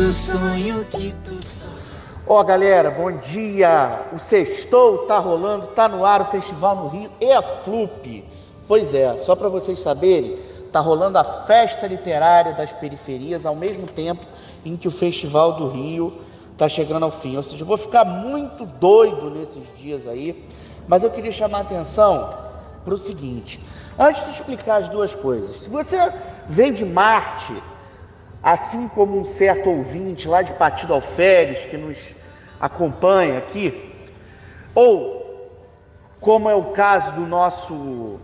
o sonho que tu Ó, oh, galera, bom dia! O Sextou tá rolando, tá no ar o Festival no Rio e a FLUP. Pois é, só para vocês saberem, tá rolando a Festa Literária das Periferias ao mesmo tempo em que o Festival do Rio tá chegando ao fim. Ou seja, eu vou ficar muito doido nesses dias aí, mas eu queria chamar a atenção para o seguinte: antes de explicar as duas coisas, se você vem de Marte, assim como um certo ouvinte lá de Partido Alferes que nos acompanha aqui, ou como é o caso do nosso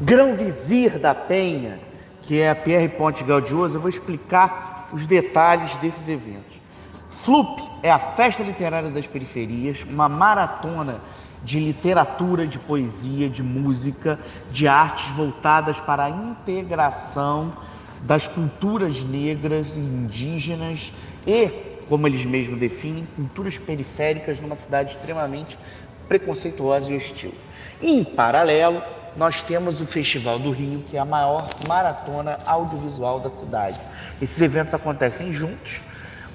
grão-vizir da Penha, que é a Pierre Ponte Gaudioso, eu vou explicar os detalhes desses eventos. FLUP é a Festa Literária das Periferias, uma maratona de literatura, de poesia, de música, de artes voltadas para a integração das culturas negras e indígenas e como eles mesmos definem, culturas periféricas numa cidade extremamente preconceituosa e hostil. Em paralelo, nós temos o Festival do Rio, que é a maior maratona audiovisual da cidade. Esses eventos acontecem juntos.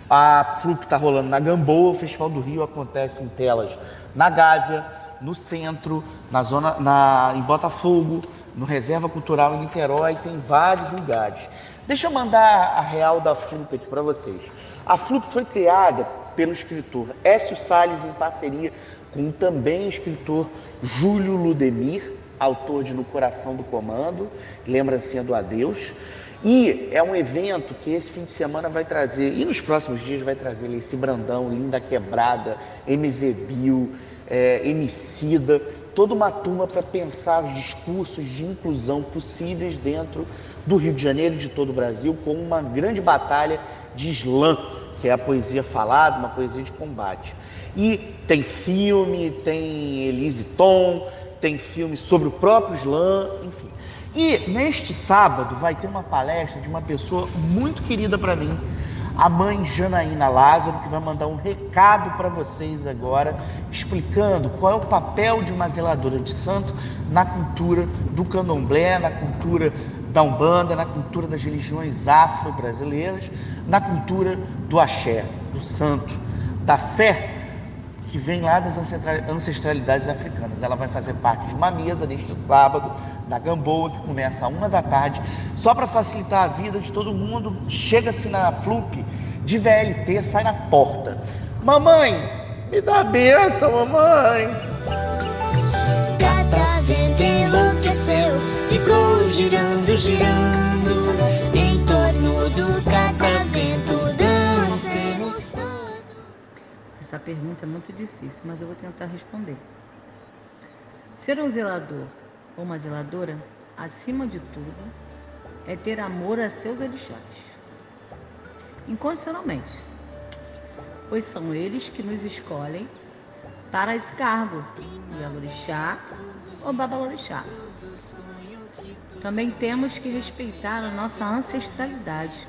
A FLUP está rolando na Gamboa, o Festival do Rio acontece em telas na Gávea, no centro, na zona, na, em Botafogo, no Reserva Cultural em Niterói, tem vários lugares. Deixa eu mandar a real da FLUP aqui para vocês. A FLUP foi criada pelo escritor Écio Salles em parceria com também o escritor Júlio Ludemir, autor de No Coração do Comando, lembrancinha do Adeus. E é um evento que esse fim de semana vai trazer, e nos próximos dias vai trazer esse Brandão, Linda Quebrada, MV Bill, é, Emicida, toda uma turma para pensar os discursos de inclusão possíveis dentro do Rio de Janeiro e de todo o Brasil, com uma grande batalha de slam, que é a poesia falada, uma poesia de combate. E tem filme, tem Elise Tom, tem filme sobre o próprio slam, enfim. E neste sábado vai ter uma palestra de uma pessoa muito querida para mim, a mãe Janaína Lázaro, que vai mandar um recado para vocês agora, explicando qual é o papel de uma zeladora de santo na cultura do candomblé, na cultura da Umbanda, na cultura das religiões afro-brasileiras, na cultura do axé, do santo, da fé que vem lá das ancestralidades africanas. Ela vai fazer parte de uma mesa neste sábado, na Gamboa, que começa a uma da tarde, só para facilitar a vida de todo mundo. Chega-se na FLUP de VLT, sai na porta. Mamãe, me dá a benção, mamãe. Gata vento enlouqueceu, ficou girando, girando em torno do catavento. Dancemos todos. Essa pergunta é muito difícil, mas eu vou tentar responder. Ser um zelador ou uma zeladora, acima de tudo, é ter amor a seus orixás. Incondicionalmente. Pois são eles que nos escolhem para esse cargo de alorixá ou babalorixá. Também temos que respeitar a nossa ancestralidade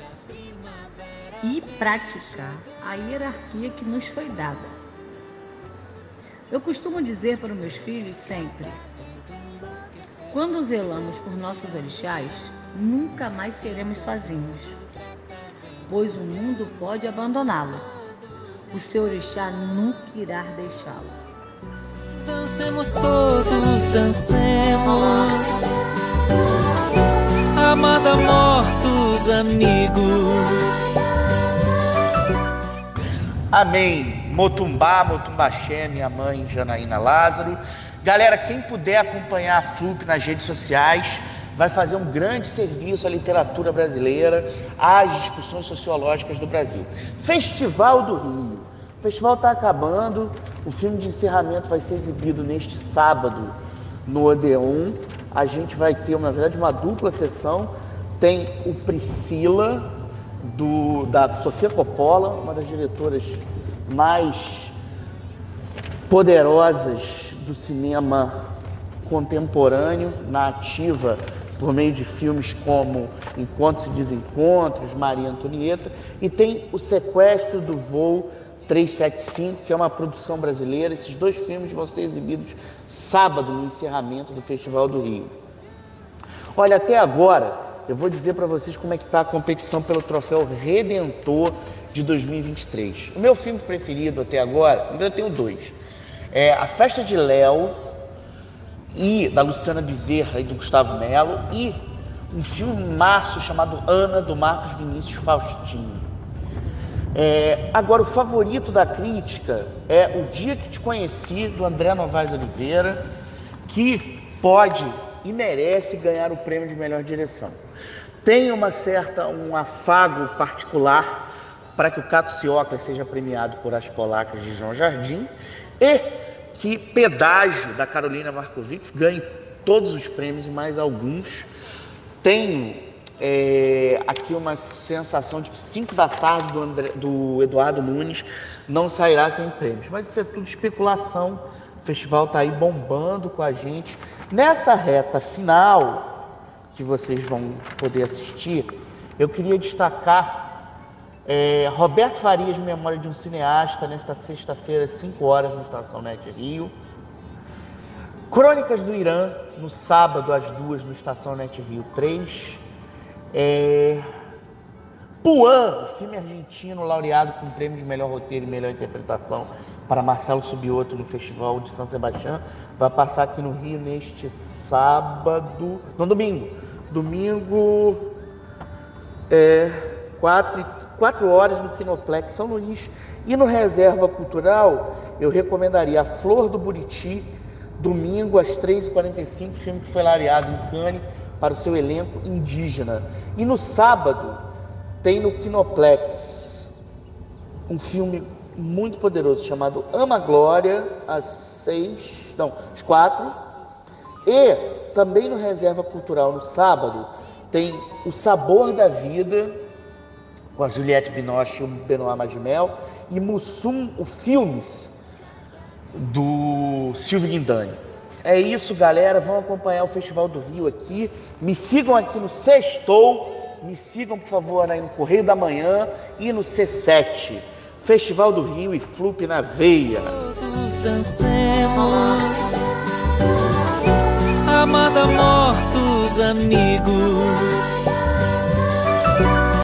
e praticar a hierarquia que nos foi dada. Eu costumo dizer para os meus filhos sempre: quando zelamos por nossos orixás, nunca mais seremos sozinhos, pois o mundo pode abandoná-lo. O seu orixá nunca irá deixá-lo. Dancemos todos, dancemos. Amada mortos, amigos. Amém. Motumbá, Motumbaxé, minha mãe Janaína Lázaro. Galera, quem puder acompanhar a FLUP nas redes sociais, vai fazer um grande serviço à literatura brasileira, às discussões sociológicas do Brasil. Festival do Rio. O festival está acabando, o filme de encerramento vai ser exibido neste sábado no Odeon. A gente vai ter, na verdade, uma dupla sessão. Tem o Priscila, do, da Sofia Coppola, uma das diretoras mais poderosas do cinema contemporâneo na ativa por meio de filmes como Encontros e Desencontros, Maria Antonieta, e tem O Sequestro do Voo 375, que é uma produção brasileira. Esses dois filmes vão ser exibidos sábado no encerramento do Festival do Rio. Olha, até agora eu vou dizer para vocês como é que está a competição pelo troféu Redentor de 2023. O meu filme preferido até agora, eu tenho dois. É A Festa de Léo e da Luciana Bezerra e do Gustavo Melo e um filme maço chamado Ana do Marcos Vinícius Faustino. É, agora, o favorito da crítica é O Dia que Te Conheci, do André Novaes Oliveira, que pode e merece ganhar o prêmio de melhor direção. Tem uma certa, um afago particular para que o Cato Ciocla seja premiado por As Polacas de João Jardim e que Pedágio, da Carolina Markovics, ganhe todos os prêmios e mais alguns. Tenho é, aqui uma sensação de que 5 da tarde do, André, do Eduardo Nunes não sairá sem prêmios. Mas isso é tudo especulação. O festival está aí bombando com a gente. Nessa reta final que vocês vão poder assistir, eu queria destacar é, Roberto Farias, Memória de um Cineasta, nesta sexta-feira, 5 horas, no Estação Net Rio. Crônicas do Irã, no sábado, às duas, no Estação Net Rio 3. É... Puan, filme argentino laureado com o prêmio de melhor roteiro e melhor interpretação para Marcelo Subioto no Festival de São Sebastião, vai passar aqui no Rio neste sábado, não, domingo, domingo, é, 4, 4 horas no Kinoplex São Luís. E no Reserva Cultural, eu recomendaria A Flor do Buriti, domingo às 3h45, filme que foi laureado em Cannes, para o seu elenco indígena. E no sábado tem no Kinoplex um filme muito poderoso chamado Ama Glória às seis, não, às quatro. E também no Reserva Cultural no sábado tem O Sabor da Vida com a Juliette Binoche e o Benoit Magimel e Mussum, o Filmes do Silvio Guindani. É isso, galera. Vamos acompanhar o Festival do Rio aqui. Me sigam aqui no Sextou. Me sigam, por favor, aí no Correio da Manhã e no C7. Festival do Rio e Flup na veia. Todos dancemos, amada mortos amigos.